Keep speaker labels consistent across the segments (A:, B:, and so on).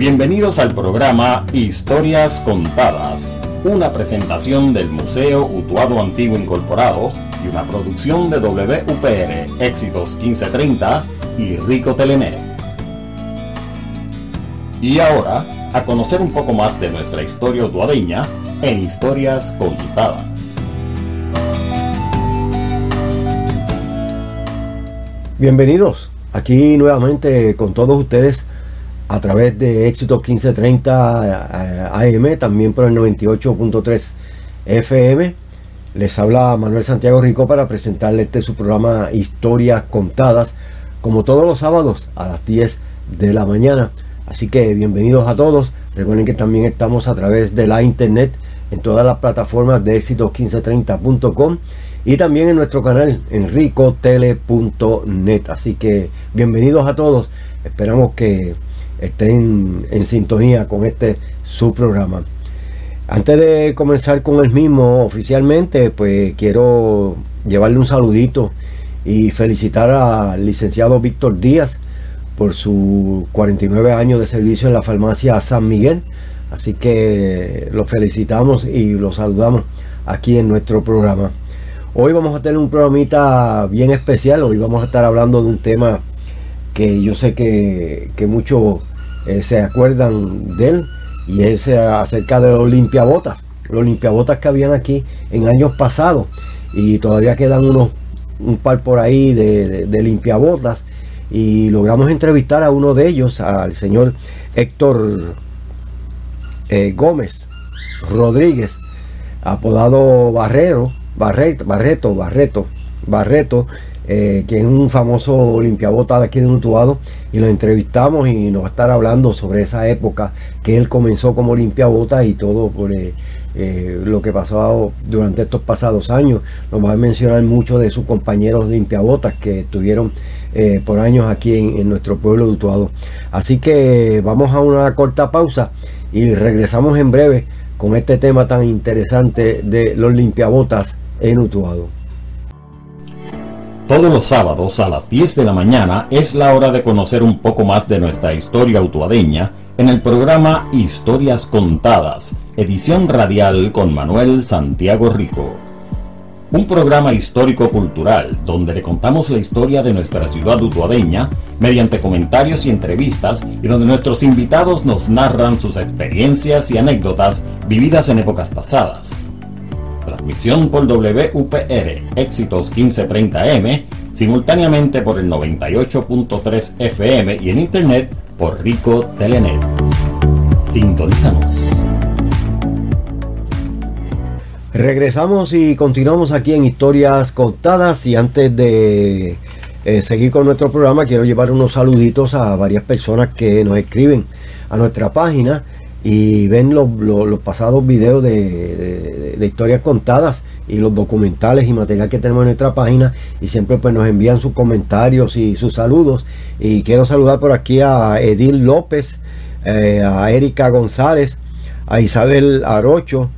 A: Bienvenidos al programa Historias Contadas, una presentación del Museo Utuado Antiguo Incorporado y una producción de WPR, Éxitos 1530 y Rico Telenet. Y ahora, a conocer un poco más de nuestra historia utuadeña en Historias Contadas.
B: Bienvenidos aquí nuevamente con todos ustedes a través de Éxitos 1530 AM, también por el 98.3 FM. Les habla Manuel Santiago Rico para presentarles este su programa Historias Contadas, como todos los sábados a las 10 de la mañana. Así que bienvenidos a todos. Recuerden que también estamos a través de la internet en todas las plataformas de éxitos1530.com y también en nuestro canal enricotele.net. Así que bienvenidos a todos. Esperamos que estén en sintonía con este su programa. Antes de comenzar con el mismo oficialmente, pues quiero llevarle un saludito y felicitar al licenciado Víctor Díaz por sus 49 años de servicio en la farmacia San Miguel. Así que lo felicitamos y lo saludamos aquí en nuestro programa. Hoy vamos a tener un programita bien especial. Hoy vamos a estar hablando de un tema que yo sé que, que muchos eh, se acuerdan de él y es acerca de los limpiabotas. Los limpiabotas que habían aquí en años pasados y todavía quedan unos un par por ahí de, de, limpiabotas y logramos entrevistar a uno de ellos, al señor Héctor eh, Gómez Rodríguez, apodado Barrero, Barreto, Barreto, Barreto, Barreto eh, que es un famoso limpiabota de aquí de Utuado, y lo entrevistamos y nos va a estar hablando sobre esa época que él comenzó como limpiabota y todo por eh, eh, lo que pasó durante estos pasados años. Nos va a mencionar mucho de sus compañeros limpiabotas que estuvieron por años aquí en, en, nuestro pueblo de Utuado. Así que vamos a una corta pausa y regresamos en breve con este tema tan interesante de los limpiabotas en Utuado.
A: Todos los sábados a las 10 de la mañana es la hora de conocer un poco más de nuestra historia utuadeña en el programa Historias Contadas, edición radial con Manuel Santiago Rico. Un programa histórico-cultural donde le contamos la historia de nuestra ciudad utuadeña mediante comentarios y entrevistas y donde nuestros invitados nos narran sus experiencias y anécdotas vividas en épocas pasadas. Transmisión por WPR Éxitos 1530M, simultáneamente por el 98.3 FM y en Internet por Rico Telenet. Sintonizamos.
B: Regresamos y continuamos aquí en Historias Contadas y antes de eh, seguir con nuestro programa quiero llevar unos saluditos a varias personas que nos escriben a nuestra página y ven los, pasados videos de, historias contadas y los documentales y material que tenemos en nuestra página y siempre pues nos envían sus comentarios y sus saludos y quiero saludar por aquí a Edil López eh, a Erika González a Isabel Arocho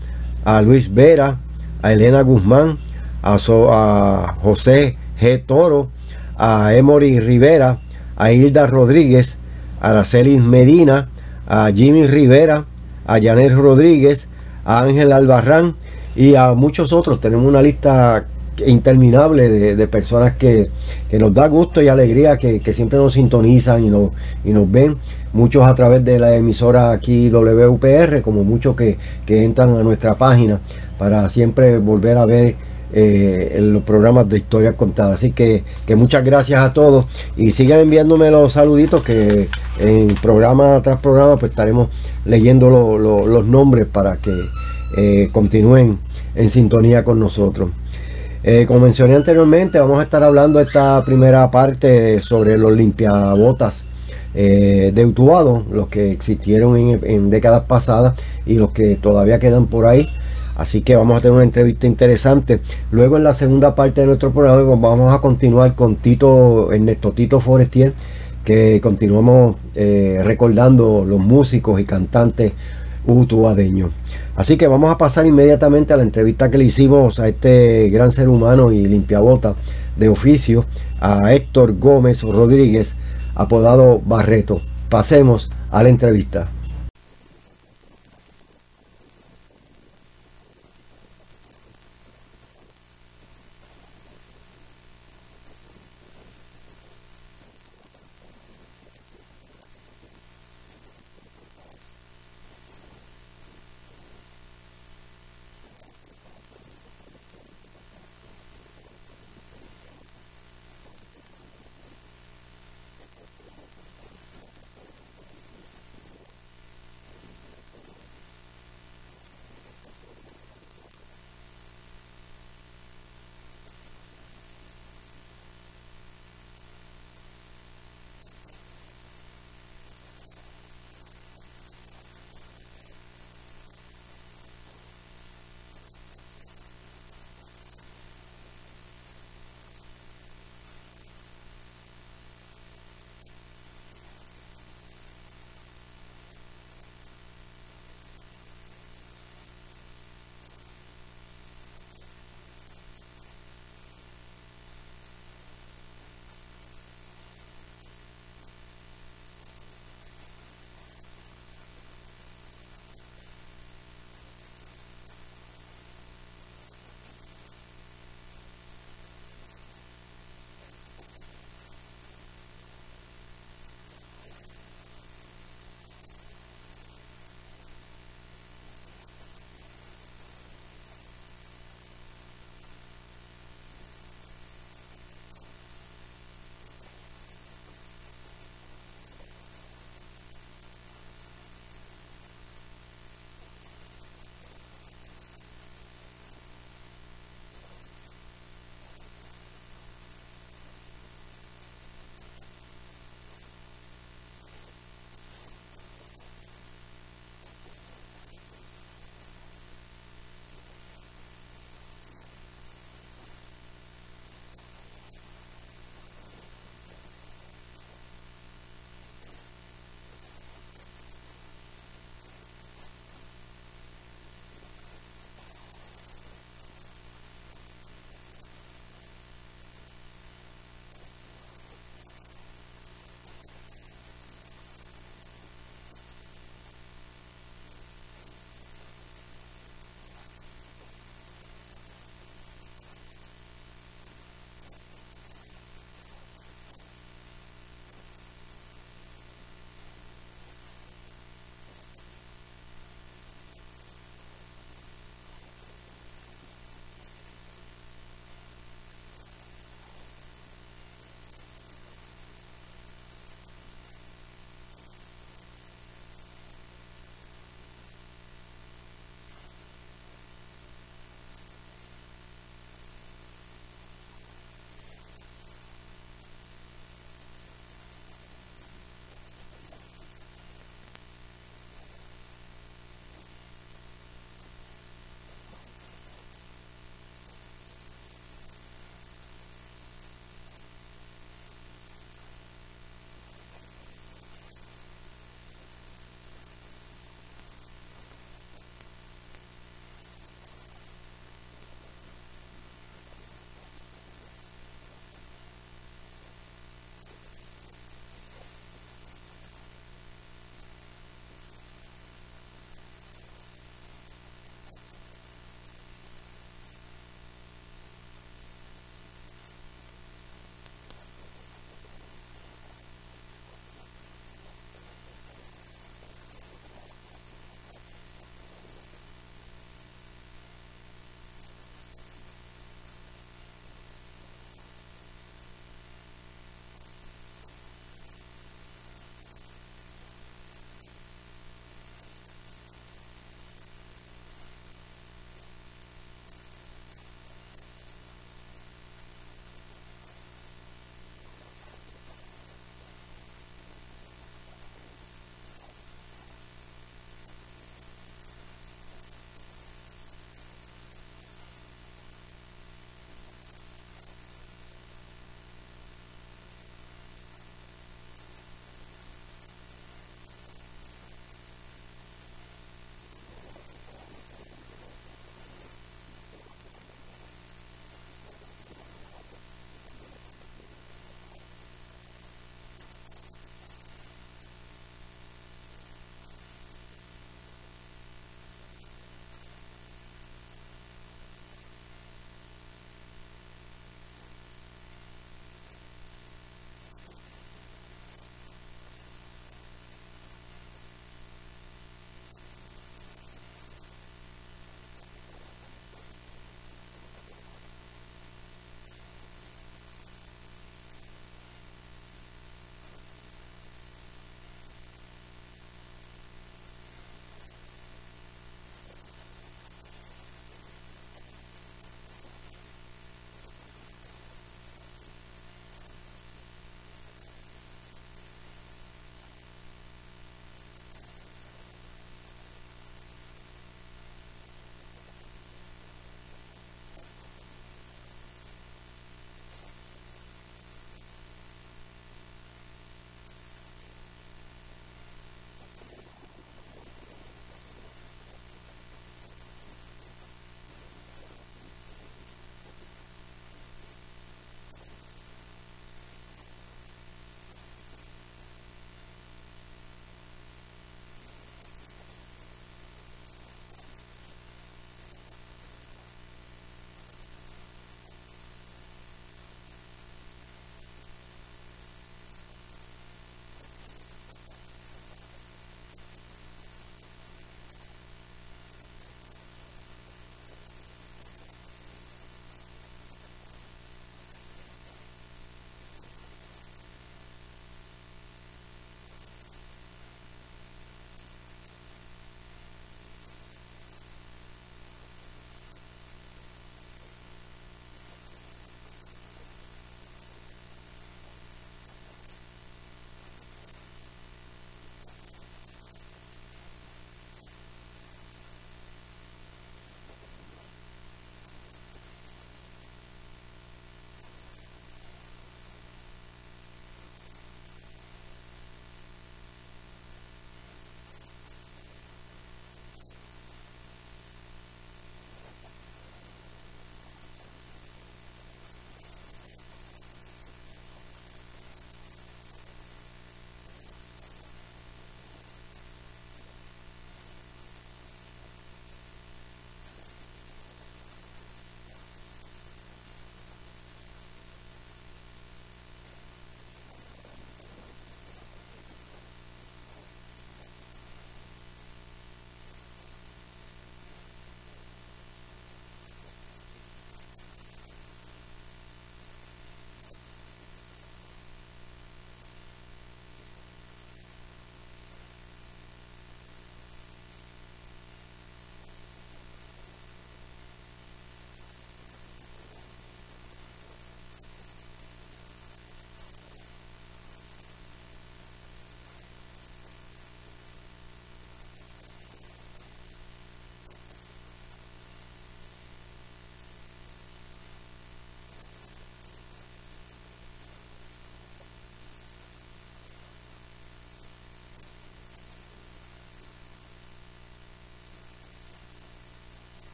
B: a Luis Vera a Elena Guzmán a, a José G. Toro a Emory Rivera a Hilda Rodríguez a Araceli Medina a Jimmy Rivera, a Janet Rodríguez, a Ángel Albarrán y a muchos otros. Tenemos una lista interminable de, personas que, nos da gusto y alegría, que, siempre nos sintonizan y nos, y nos ven. Muchos a través de la emisora aquí WPR, como muchos que, que entran a nuestra página para siempre volver a ver eh, en los programas de historias contadas. Así que, muchas gracias a todos y sigan enviándome los saluditos que en programa tras programa pues estaremos leyendo los nombres para que eh, continúen en sintonía con nosotros. Eh, como mencioné anteriormente, vamos a estar hablando esta primera parte sobre los limpiabotas de Utuado, los que existieron en décadas pasadas y los que todavía quedan por ahí. Así que vamos a tener una entrevista interesante. Luego en la segunda parte de nuestro programa vamos a continuar con Tito, Ernesto Tito Forestier, que continuamos eh, recordando los músicos y cantantes utuadeños. Así que vamos a pasar inmediatamente a la entrevista que le hicimos a este gran ser humano y limpiabota de oficio, a Héctor Gómez Rodríguez, apodado Barreto. pasemos a la entrevista.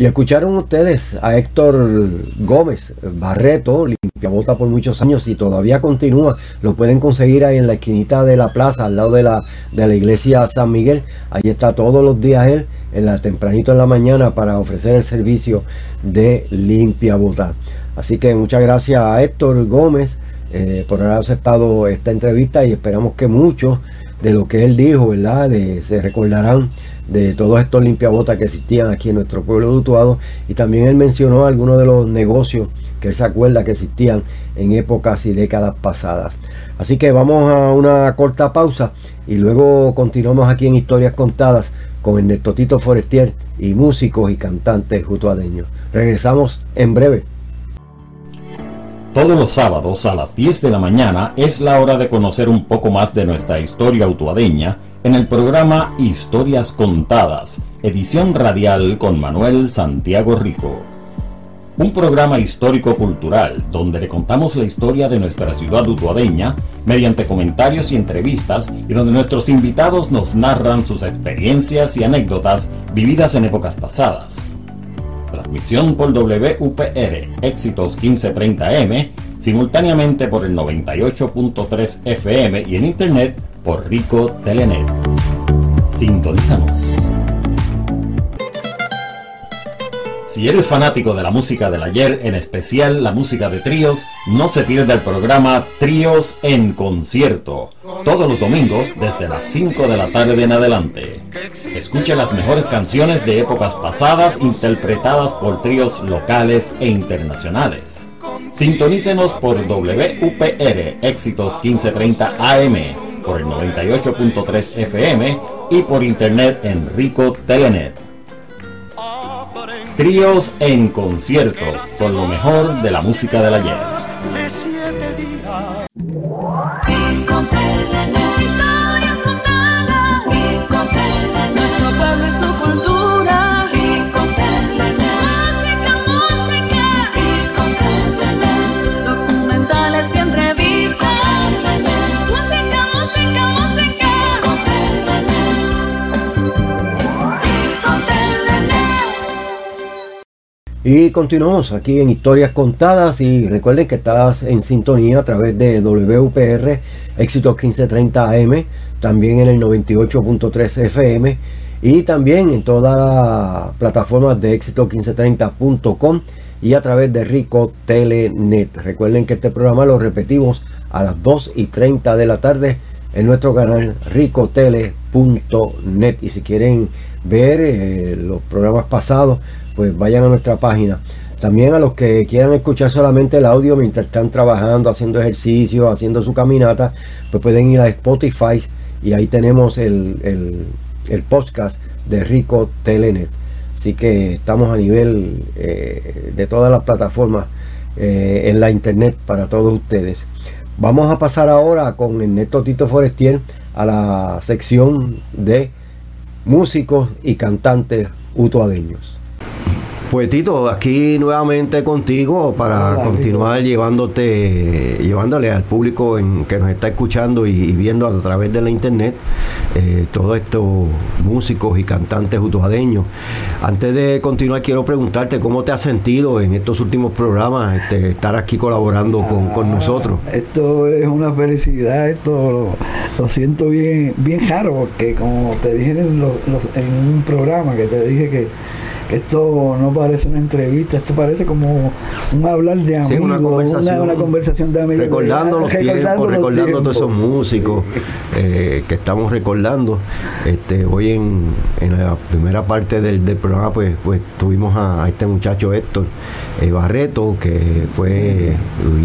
B: Y escucharon ustedes a Héctor Gómez Barreto, limpiabota por muchos años y todavía continúa. Lo pueden conseguir ahí en la esquinita de la plaza, al lado de la, de la iglesia San Miguel. Ahí está todos los días él, en la tempranito en la mañana, para ofrecer el servicio de limpiabota. Así que muchas gracias a Héctor Gómez eh, por haber aceptado esta entrevista y esperamos que muchos de lo que él dijo, ¿verdad? se recordarán de todos estos limpiabotas que existían aquí en nuestro pueblo de Utuado y también él mencionó algunos de los negocios que él se acuerda que existían en épocas y décadas pasadas. Así que vamos a una corta pausa y luego continuamos aquí en Historias Contadas con Ernesto Tito Forestier y músicos y cantantes utuadeños. Regresamos en breve.
A: Todos los sábados a las 10 de la mañana es la hora de conocer un poco más de nuestra historia utuadeña en el programa Historias Contadas, edición radial con Manuel Santiago Rico. Un programa histórico-cultural donde le contamos la historia de nuestra ciudad utuadeña mediante comentarios y entrevistas y donde nuestros invitados nos narran sus experiencias y anécdotas vividas en épocas pasadas. Transmisión por WPR, éxitos 1530M, simultáneamente por el 98.3 FM y en internet por Rico Telenet. Sintonízanos. Si eres fanático de la música del ayer, en especial la música de tríos, no se pierda el programa Tríos en Concierto, todos los domingos desde las 5 de la tarde en adelante. Escuche las mejores canciones de épocas pasadas interpretadas por tríos locales e internacionales. Sintonícenos por WPR Éxitos 1530 AM por el 98.3 FM y por internet en Rico Telenet. Tríos en concierto son lo mejor de la música del ayer.
B: Y continuamos aquí en Historias Contadas y recuerden que estás en sintonía a través de WPR Éxitos 1530 AM, también en el 98.3 FM y también en todas las plataformas de éxito1530.com y a través de Rico Telenet. Recuerden que este programa lo repetimos a las 2 y 30 de la tarde en nuestro canal ricotele.net y si quieren ver eh, los programas pasados pues vayan a nuestra página. También a los que quieran escuchar solamente el audio mientras están trabajando, haciendo ejercicio, haciendo su caminata, pues pueden ir a Spotify y ahí tenemos el, podcast de Rico Telenet. Así que estamos a nivel eh, de todas las plataformas eh, en la internet para todos ustedes. Vamos a pasar ahora con Ernesto Tito Forestier a la sección de músicos y cantantes utuadeños. Pues Tito, aquí nuevamente contigo para continuar llevándote, llevándole al público en, que nos está escuchando y, viendo a través de la internet eh, todos estos músicos y cantantes utuadeños. Antes de continuar, quiero preguntarte cómo te has sentido en estos últimos programas, este, estar aquí colaborando con, ah, nosotros.
C: Esto es una felicidad, esto lo, siento bien, bien raro, porque como te dije en un programa que te dije que esto no parece una entrevista, esto parece como un hablar de amigos,
B: una, conversación, de amigos. Recordando los tiempos, recordando todos esos músicos eh, que estamos recordando. Este, hoy en, la primera parte del, programa pues, pues tuvimos a, este muchacho Héctor eh, Barreto, que fue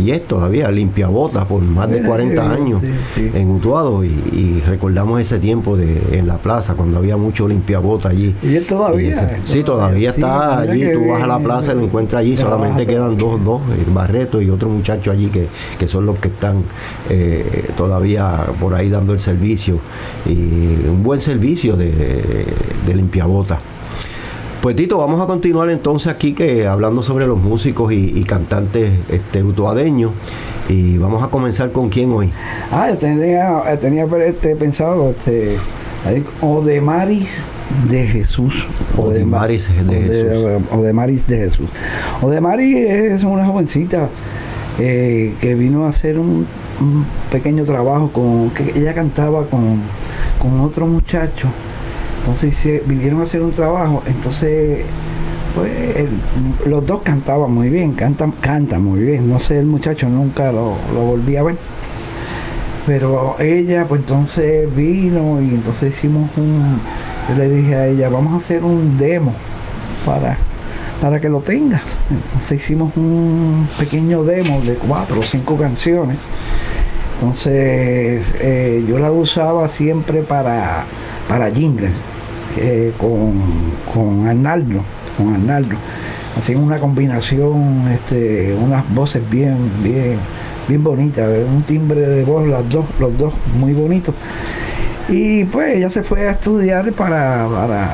B: y es todavía limpia botas por más de 40 años en Utuado y, recordamos ese tiempo de, en la plaza cuando había mucho limpiabota allí.
C: Y él todavía.
B: sí, todavía todavía está allí, tú vas a la plaza y lo encuentras allí, solamente quedan dos, dos, el Barreto y otro muchacho allí que, son los que están eh, todavía por ahí dando el servicio y un buen servicio de, de limpiabota. Pues Tito, vamos a continuar entonces aquí que hablando sobre los músicos y, cantantes este, utuadeños. Y vamos a comenzar con quién hoy.
C: Ah, tenía, tenía este, pensado este, Odemaris de Jesús.
B: Odemaris de Jesús.
C: Odemaris de Jesús. Odemaris es una jovencita eh, que vino a hacer un, pequeño trabajo con que ella cantaba con, con otro muchacho. Entonces vinieron a hacer un trabajo. Entonces pues, los dos cantaban muy bien, cantan, cantan muy bien. No sé, el muchacho nunca lo, lo volví a ver. Pero ella, pues entonces vino y entonces hicimos un. Yo le dije a ella, vamos a hacer un demo para, para que lo tengas. Entonces hicimos un pequeño demo de cuatro o cinco canciones. Entonces eh, yo la usaba siempre para, para jingle, con, con Arnaldo, con Arnaldo. Hacían una combinación, este, unas voces bien, bien bien bonita, un timbre de voz, las dos, los dos muy bonitos. Y pues ella se fue a estudiar para, para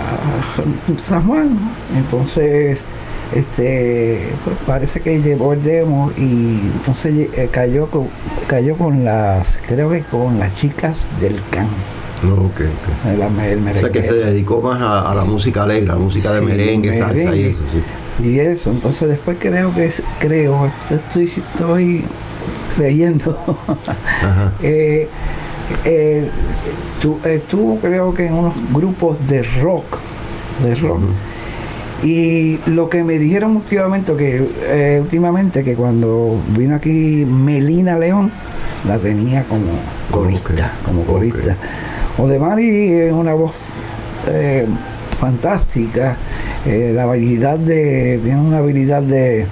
C: San Juan. Entonces, este pues parece que llevó el demo y entonces eh, cayó con, cayó con las, creo que con las chicas del can.
B: Okay, okay. o sea que se dedicó más a, la música alegre, a la música de merengue, salsa y eso,
C: sí. Y eso, entonces después creo que es, creo, estoy, estoy leyendo. eh, eh, estuvo creo que en unos grupos de rock, de rock. Y lo que me dijeron últimamente, que eh, últimamente que cuando vino aquí Melina León, la tenía como corista, como corista. O de Mari es una voz eh, fantástica, la habilidad de, tiene una habilidad de,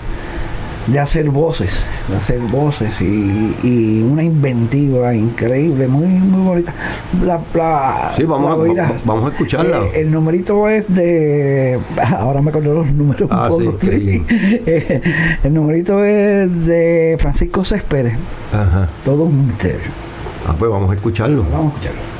C: de hacer voces, de hacer voces y, una inventiva increíble, muy muy bonita. La,
B: sí, vamos, a, vamos a escucharla.
C: Eh, el numerito es de. Ahora me acuerdo los números un ah, poco. Sí, eh, el numerito es de Francisco Céspedes. Ajá. Todo un misterio.
B: Ah, pues vamos a escucharlo.
C: Vamos a escucharlo.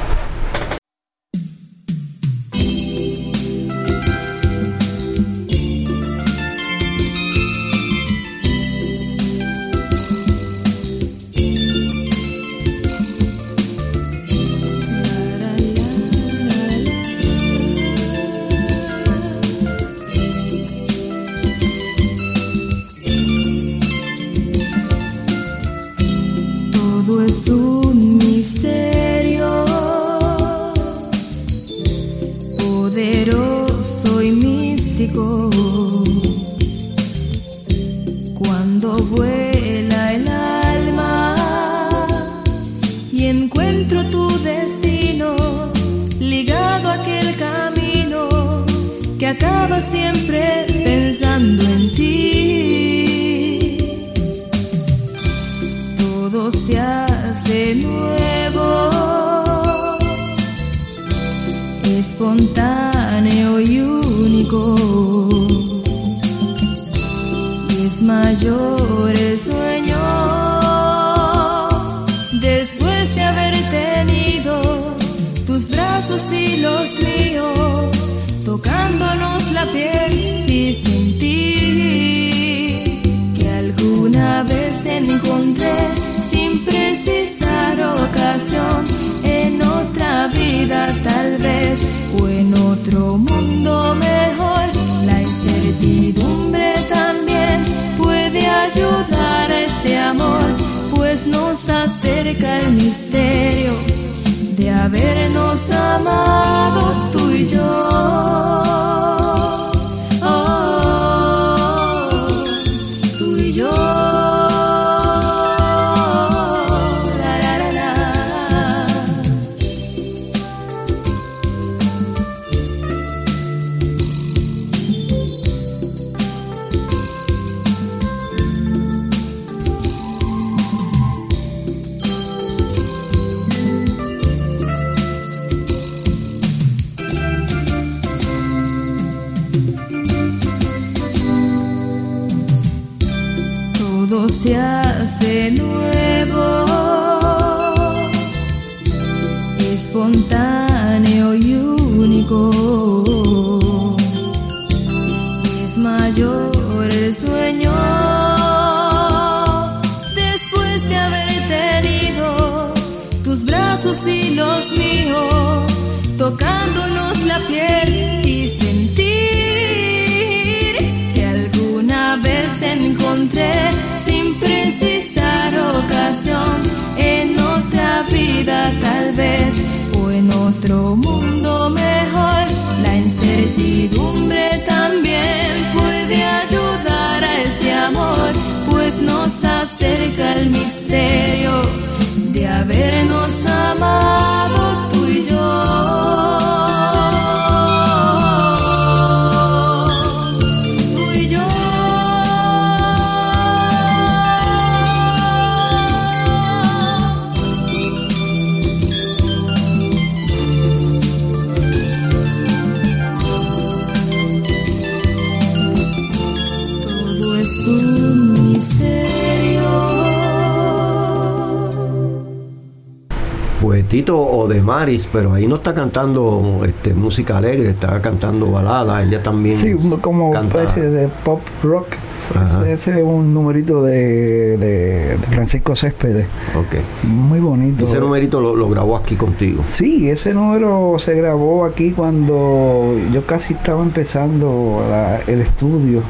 B: Tito o de Maris, pero ahí no está cantando este, música alegre, está cantando balada, ella también.
C: Sí, como
B: canta-
C: especie de pop rock. Ese, ese es un numerito de, de- de Francisco Céspedes.
B: Ok.
C: Muy bonito.
B: Ese numerito lo, lo grabó aquí contigo.
C: Sí, ese número se grabó aquí cuando yo casi estaba empezando la- el estudio.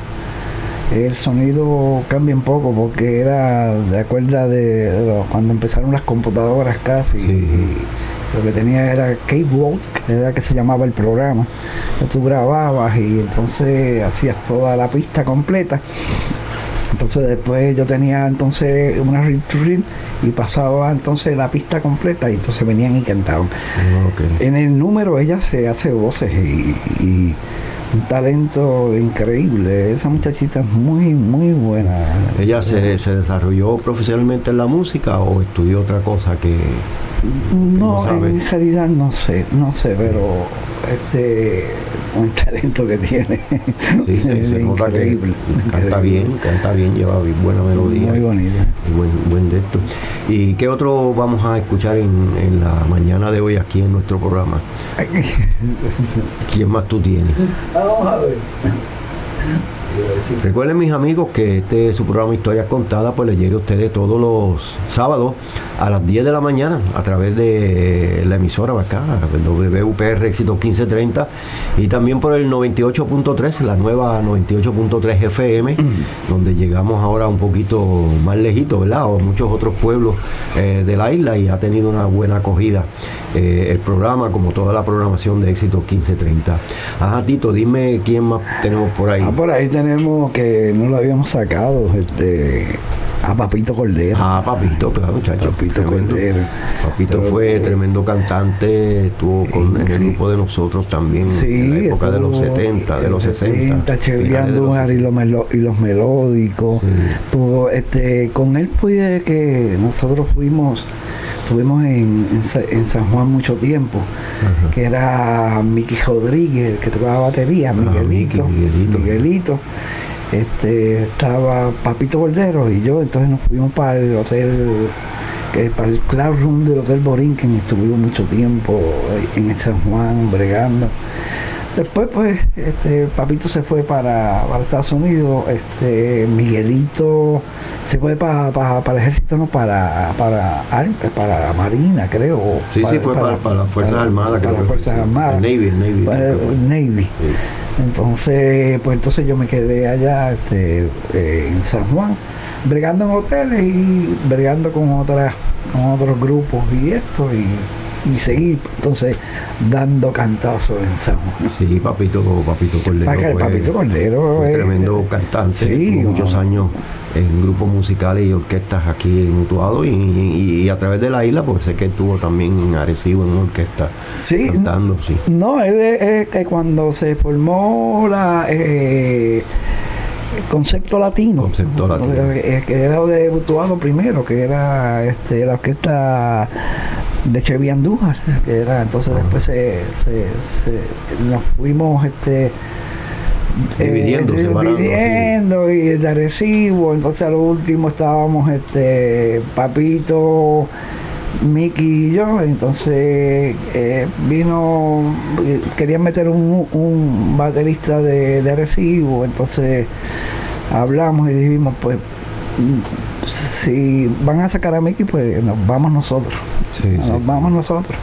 C: El sonido cambia un poco porque era de acuerdo de, de cuando empezaron las computadoras casi.
B: Sí.
C: Y lo que tenía era Cape Walk, era que se llamaba el programa. Tú grababas y entonces hacías toda la pista completa. Entonces después yo tenía entonces una reel to reel y pasaba entonces la pista completa y entonces venían y cantaban.
B: Ok.
C: En el número ella se hace voces y, y un talento increíble. Esa muchachita es muy, muy buena.
B: ¿Ella se, se desarrolló profesionalmente en la música o estudió otra cosa que...
C: No,
B: no
C: en realidad no sé, no sé, pero este un talento que tiene.
B: Sí, se, nota que canta bien, canta bien, lleva buena melodía.
C: Muy bonita.
B: y buen, buen de esto. ¿Y qué otro vamos a escuchar en, en la mañana de hoy aquí en nuestro programa? ¿Quién más tú tienes?
C: Vamos a ver.
B: Recuerden mis amigos que este es su programa Historias Contadas, pues le llega a ustedes todos los sábados a las 10 de la mañana a través de la emisora acá, WPR Éxito 1530 y también por el 98.3, la nueva 98.3 FM, donde llegamos ahora un poquito más lejito, ¿verdad? O muchos otros pueblos eh, de la isla y ha tenido una buena acogida eh, el programa, como toda la programación de Éxito 1530. Ajá, Tito, dime quién más tenemos por ahí.
C: Ah, por ahí tenemos que no lo habíamos sacado, este a Papito Cordero.
B: Ah, Papito, claro, muchacho.
C: Papito
B: tremendo.
C: Cordero.
B: Papito
C: Pero,
B: fue
C: eh,
B: tremendo cantante, estuvo con, el grupo de nosotros también en la época de los
C: estuvo
B: 70, de los 60.
C: Chevy
B: finales de los
C: Andújar y
B: 60.
C: los, melo- y los melódicos.
B: Sí.
C: Tuvo, este, con él fue que nosotros fuimos, estuvimos en, en Sa- en San Juan mucho tiempo,
B: Ajá.
C: que era Miki Rodríguez, que tocaba batería,
B: Ah,
C: Miguelito.
B: Miki, Miguelito.
C: Miguelito. Este, estaba Papito Cordero y yo, entonces nos fuimos para el hotel, para el Cloud Room del Hotel Borinquen, estuvimos mucho tiempo en San Juan bregando. Después, pues, este, Papito se fue para, para Estados Unidos, este, Miguelito se fue para, para, para el ejército, no, para, para, ar- para Marina, creo.
B: Sí, sí, fue para, para las Fuerzas Armadas,
C: Para las Fuerzas
B: sí.
C: Armadas.
B: El Navy, el Navy.
C: Para el Navy.
B: Sí.
C: Entonces, pues entonces yo me quedé allá este, eh, en San Juan, bregando en hoteles y bregando con otras, con otros grupos y esto, y, y seguí entonces dando cantazos en San Juan.
B: Sí, Papito, Papito Cordero. Fue-
C: Papito Cordero
B: fue
C: eh,
B: tremendo cantante,
C: sí,
B: muchos
C: no.
B: años en grupos musicales y orquestas aquí en Utuado y, y- y a través de la isla, porque sé que estuvo también en Arecibo en una orquesta
C: Sí,
B: cantando, sí.
C: No, él es, es que cuando se formó la eh, concepto latino,
B: Concepto Latino.
C: que era de Butuado primero, que era este la orquesta de Chevy Andújar, que era entonces después se, se- se- nos fuimos este
B: Dividiendo,
C: eh, dividiendo y de Arecibo, entonces a lo último estábamos este Papito Mickey y yo, entonces eh, vino, querían meter un, un baterista de, de Arecibo, entonces hablamos y dijimos, pues, si van a sacar a Mickey, pues nos vamos nosotros,
B: Sí,
C: nos
B: sí.
C: vamos nosotros.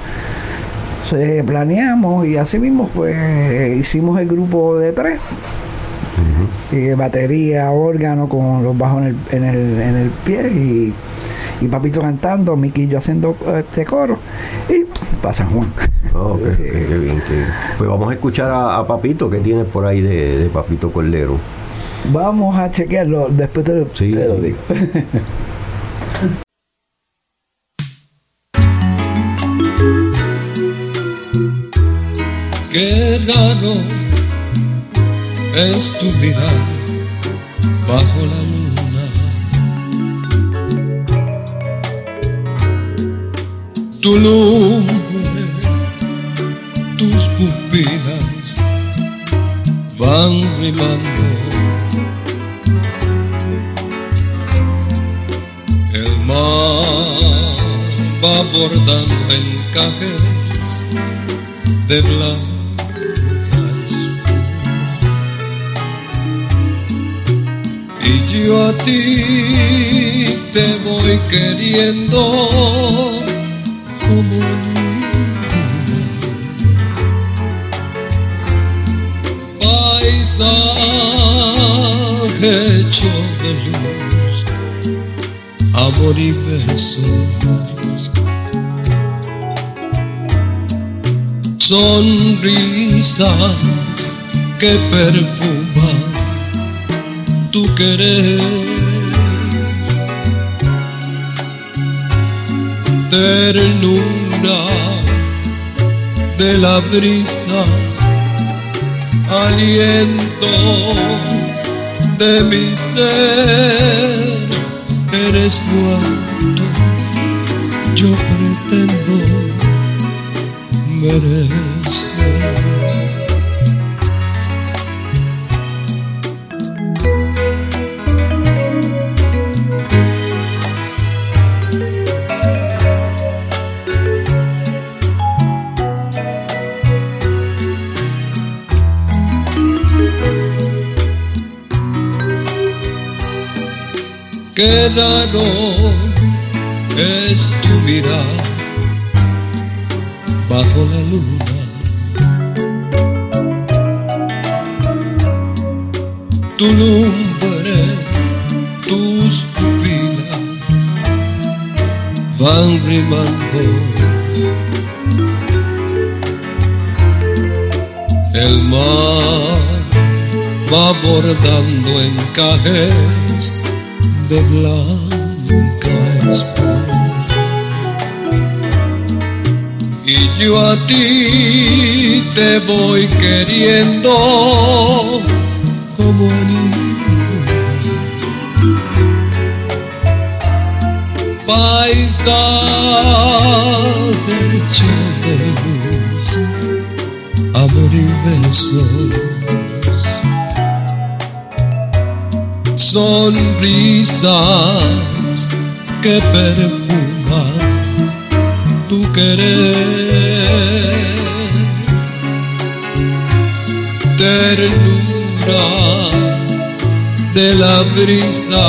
C: Entonces planeamos y así mismo, pues, hicimos el grupo de tres,
B: Ujú.
C: eh, batería, órgano con los bajos en el, en el, en el pie y, y Papito cantando, yo haciendo este coro y para San Juan.
B: Oh, qué,
C: Sí.
B: qué- qué bien, qué bien. Pues vamos a escuchar a, a Papito, que tienes por ahí de, de Papito Cordero?
C: Vamos a chequearlo, después te lo,
B: Sí.
C: te lo digo.
D: Qué raro es tu mirar bajo la tu lumbre, tus pupilas van velando. El mar va bordando encajes de blanco. Y yo a ti te voy queriendo paisaje hecho de luz amor y besos sonrisas que perfuman tu querer. Ternura de la brisa, aliento de mi ser, eres cuanto yo pretendo merecer. Qué raro es tu mirar bajo la luna. Tu lumbre, tus pupilas van rimando. El mar va bordando encajes de blanca espuma. Y yo a ti te voy queriendo como a ninguna. Paisaje de luz, amor y besos. Sonrisas que perfuman tu querer. Ternura de la brisa,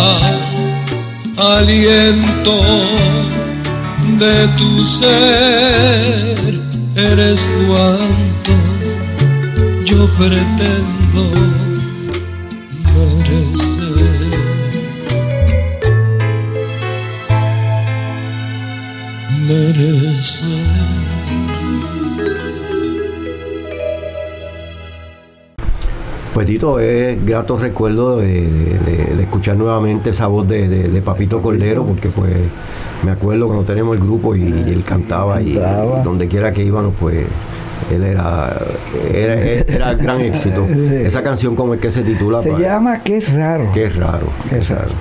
D: aliento de tu ser, eres cuanto yo pretendo
B: Pues Tito, es grato recuerdo de, de- de escuchar nuevamente esa voz de, Papito Cordero, porque pues me acuerdo cuando tenemos el grupo y, y él cantaba y
C: Cantaba.
B: donde quiera que íbamos, pues él era, era, era gran éxito. Esa canción como es que se titula,
C: Se llama Qué raro.
B: Qué raro.
C: Qué raro.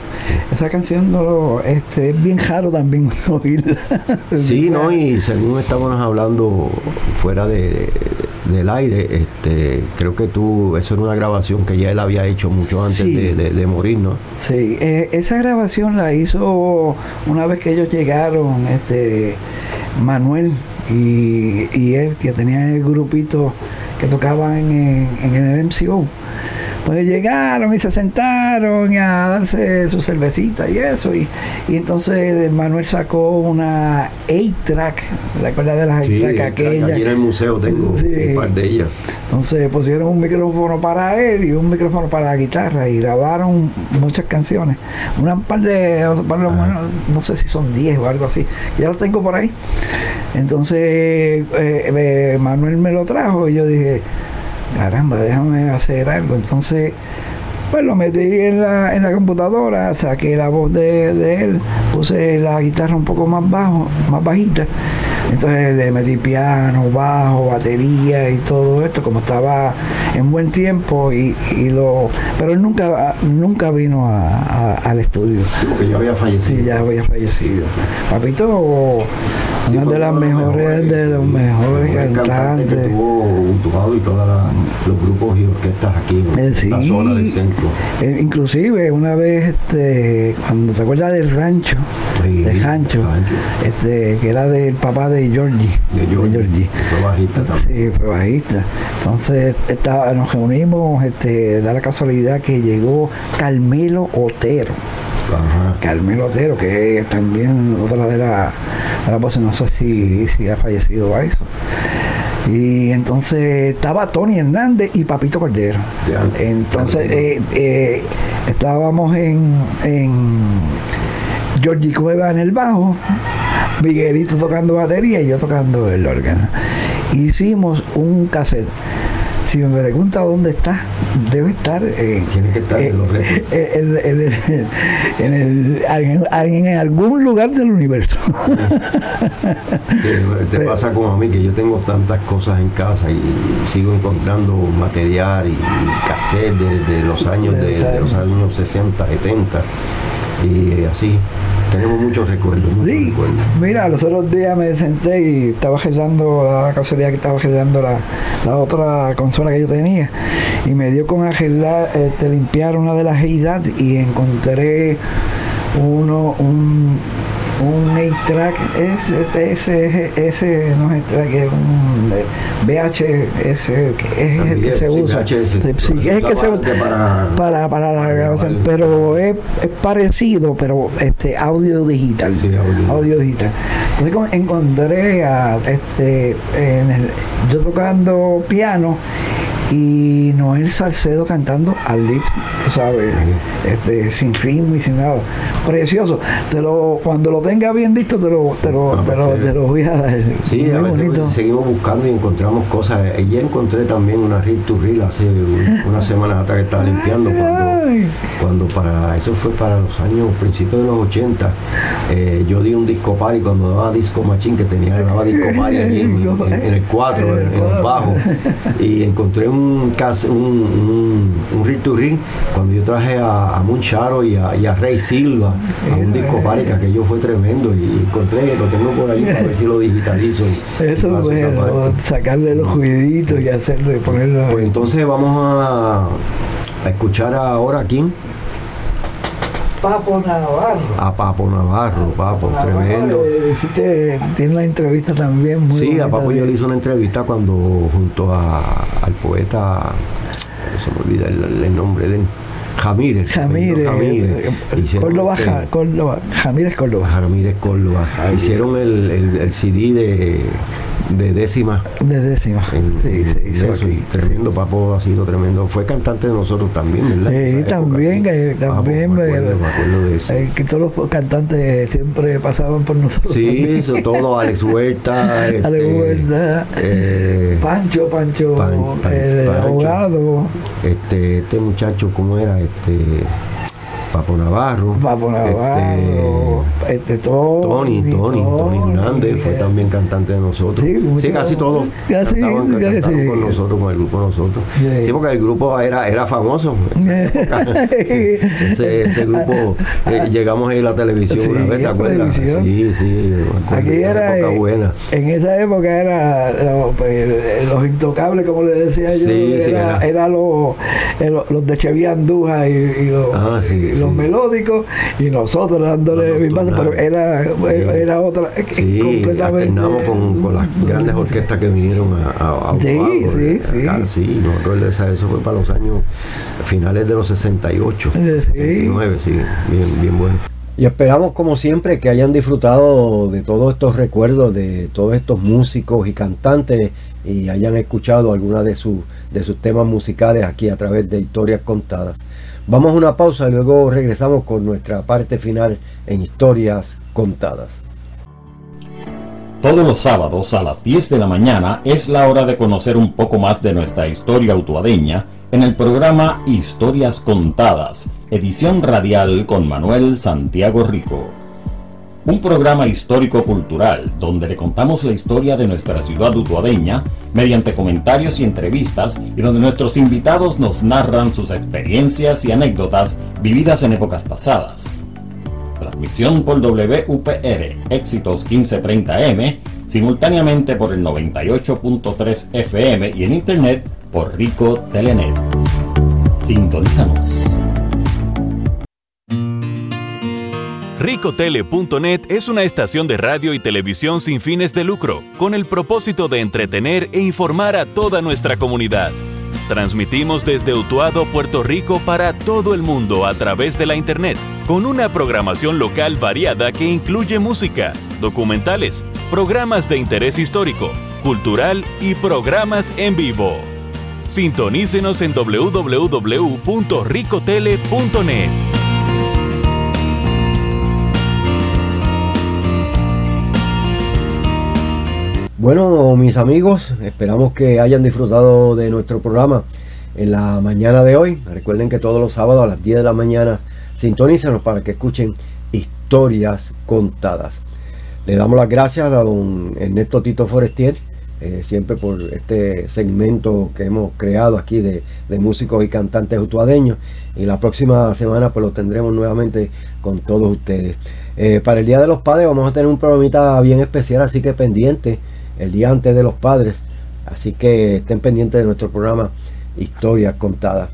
C: Esa canción no, este, es bien raro también oírla.
B: Sí, ¿no? Y según estábamos hablando fuera de, del aire, este, creo que tú, eso era una grabación que ya él había hecho mucho antes
C: Sí.
B: de, de- de morir, ¿no?
C: Sí, eh, esa grabación la hizo una vez que ellos llegaron, este Manuel y, y él, que tenían el grupito que tocaban en, en el MCO. Entonces llegaron y se sentaron y a darse su cervecita y eso. Y, y entonces Manuel sacó una 8-track, ¿te acuerdas de las 8-track aquellas?
B: aquí en el museo tengo
C: Sí.
B: un par de ellas.
C: Entonces pusieron un micrófono para él y un micrófono para la guitarra y grabaron muchas canciones. Una par de, por lo menos, no sé si son 10 o algo así. Ya las tengo por ahí. Entonces eh, eh, Manuel me lo trajo y yo dije, caramba, déjame hacer algo. Entonces, pues lo metí en la, en la computadora, saqué la voz de, de él, puse la guitarra un poco más bajo, más bajita, Entonces le metí piano, bajo, batería y todo esto, como estaba en buen tiempo y, lo pero él nunca nunca vino al estudio.
B: Porque ya había fallecido.
C: Sí, ya había fallecido. Papito una de las mejores, de los mejores cantantes.
B: Tuvo y todos los grupos y orquestas aquí en
C: la zona del centro. Inclusive una vez, este, cuando te acuerdas del rancho, de Hancho, este, que era del papá de Georgie.
B: De Georgie.
C: Fue bajista también. Sí, fue bajista. Entonces estaba, nos reunimos, este, da la casualidad que llegó Carmelo Otero. Carmelo Otero, que también otra de las la voces, no sé si, si ha fallecido a eso. Y entonces estaba Tony Hernández y Papito Cordero. Entonces eh, eh, estábamos en, en Georgie Cueva en el bajo, Miguelito tocando batería y yo tocando el órgano. Hicimos un cassette si me pregunta dónde está, debe estar.
B: Eh, Tiene que estar en, los
C: en, algún lugar del universo.
B: te pasa como a mí, que yo tengo tantas cosas en casa y sigo encontrando material y cassette de, los años de, los años 60, 70 y así tenemos muchos recuerdos.
C: Mira, los otros días me senté y estaba generando, la casualidad que estaba generando la, la, otra consola que yo tenía y me dio con arreglar, este, limpiar una de las EIDAD y encontré uno, un, un 8-track, ese, ese, ese no es track, es un VHS, que es el que se usa. Sí, es el que se usa para, para, la grabación, pero es, es, parecido, pero este audio digital. audio. digital. Entonces encontré a este en el, yo tocando piano y Noel Salcedo cantando al lips, tú sabes, este, sin ritmo y sin nada. Precioso. Te lo, cuando lo tenga bien listo, te lo, te lo, te lo, te lo voy a dar.
B: Sí, a veces seguimos buscando y encontramos cosas. Ya encontré también una reel to reel hace una semana atrás que estaba limpiando cuando, cuando para eso fue para los años principios de los 80 eh, yo di un disco party cuando daba disco machín que tenía daba disco party allí en, el 4 en, el bajo y encontré un un, un, un, ring to ring cuando yo traje a, a Muncharo y a, y a Rey Silva a un disco que aquello fue tremendo y encontré, lo tengo por ahí para ver si lo digitalizo.
C: Eso es bueno, sacarle los juiditos y hacerlo y ponerlo.
B: Pues entonces vamos a, a escuchar ahora a quién.
C: Papo Navarro.
B: A Papo Navarro, Papo, tremendo.
C: Eh, tiene una entrevista también
B: muy Sí, a Papo yo le hice una entrevista cuando junto a, al poeta, se me olvida el, nombre de él. Jamírez.
C: Jamírez. Jamírez. Eh, Córdoba, este Córdoba, Jamírez Córdoba.
B: Jamírez Córdoba. Hicieron el, el, el CD de de décima.
C: De décima. sí, sí,
B: Tremendo, Papo ha sido tremendo. Fue cantante de nosotros también, ¿verdad?
C: Sí, también, que, también. me acuerdo, de eso. Eh, que todos los cantantes siempre pasaban por nosotros.
B: Sí, eso todo, Alex Huerta.
C: Alex este, Huerta. Eh, Pancho, Pancho, el abogado.
B: Este, este muchacho, ¿cómo era? Este Papo Navarro.
C: Papo Navarro. Este, este
B: Tony, Tony, Tony, Hernández fue también cantante de nosotros. Sí, casi todos casi, cantaban, con nosotros, con el grupo de nosotros. Sí, porque el grupo era, era famoso. ese, ese, grupo, eh, llegamos a ir a la televisión una vez, ¿te acuerdas? Sí, sí.
C: Aquí era, época buena. en esa época era pues, los intocables, como le decía yo, era, era, los, los de Chevy Andújar y, los, ah, sí, los melódicos y nosotros dándole mi paso, pero era, era otra.
B: Sí, completamente. con, con las grandes orquestas que vinieron a, a,
C: Sí, sí,
B: sí. sí, eso fue para los años finales de los 68, sí. 69, sí, bien, bien bueno.
E: Y esperamos como siempre que hayan disfrutado de todos estos recuerdos de todos estos músicos y cantantes y hayan escuchado alguna de sus de sus temas musicales aquí a través de historias contadas. Vamos a una pausa y luego regresamos con nuestra parte final en historias contadas.
A: Todos los sábados a las 10 de la mañana es la hora de conocer un poco más de nuestra historia autuadeña en el programa Historias Contadas, edición radial con Manuel Santiago Rico. Un programa histórico-cultural donde le contamos la historia de nuestra ciudad utuadeña mediante comentarios y entrevistas y donde nuestros invitados nos narran sus experiencias y anécdotas vividas en épocas pasadas. Transmisión por WPR Éxitos 1530M, simultáneamente por el 98.3 FM y en internet por Rico Telenet. Sintonízanos.
F: Ricotele.net es una estación de radio y televisión sin fines de lucro, con el propósito de entretener e informar a toda nuestra comunidad. Transmitimos desde Utuado, Puerto Rico para todo el mundo a través de la Internet, con una programación local variada que incluye música, documentales, programas de interés histórico, cultural y programas en vivo. Sintonícenos en www.ricotele.net.
B: Bueno, mis amigos, esperamos que hayan disfrutado de nuestro programa en la mañana de hoy. Recuerden que todos los sábados a las 10 de la mañana sintonícenos para que escuchen historias contadas. Le damos las gracias a don Ernesto Tito Forestier, eh, siempre por este segmento que hemos creado aquí de, músicos y cantantes utuadeños. Y la próxima semana pues lo tendremos nuevamente con todos ustedes. Eh, para el Día de los Padres vamos a tener un programita bien especial, así que pendiente el día antes de los padres. Así que estén pendientes de nuestro programa Historias Contadas.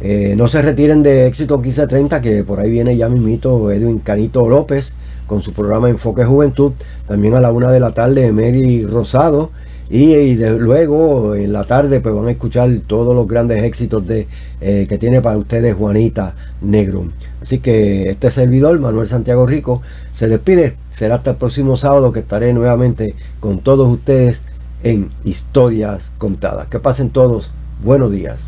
B: Eh, no se retiren de Éxito 1530, que por ahí viene ya mismito Edwin Canito López con su programa Enfoque Juventud. También a la una de la tarde Mary Rosado. Y, luego en la tarde pues van a escuchar todos los grandes éxitos de, eh, que tiene para ustedes Juanita Negro. Así que este servidor, Manuel Santiago Rico, se despide. Será hasta el próximo sábado que estaré nuevamente con todos ustedes en Historias Contadas. Que pasen todos. Buenos días.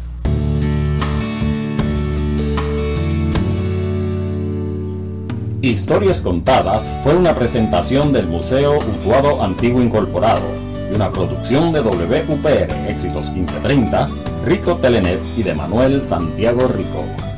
A: Historias Contadas fue una presentación del Museo Utuado Antiguo Incorporado y una producción de WPR Éxitos 1530, Rico Telenet y de Manuel Santiago Rico.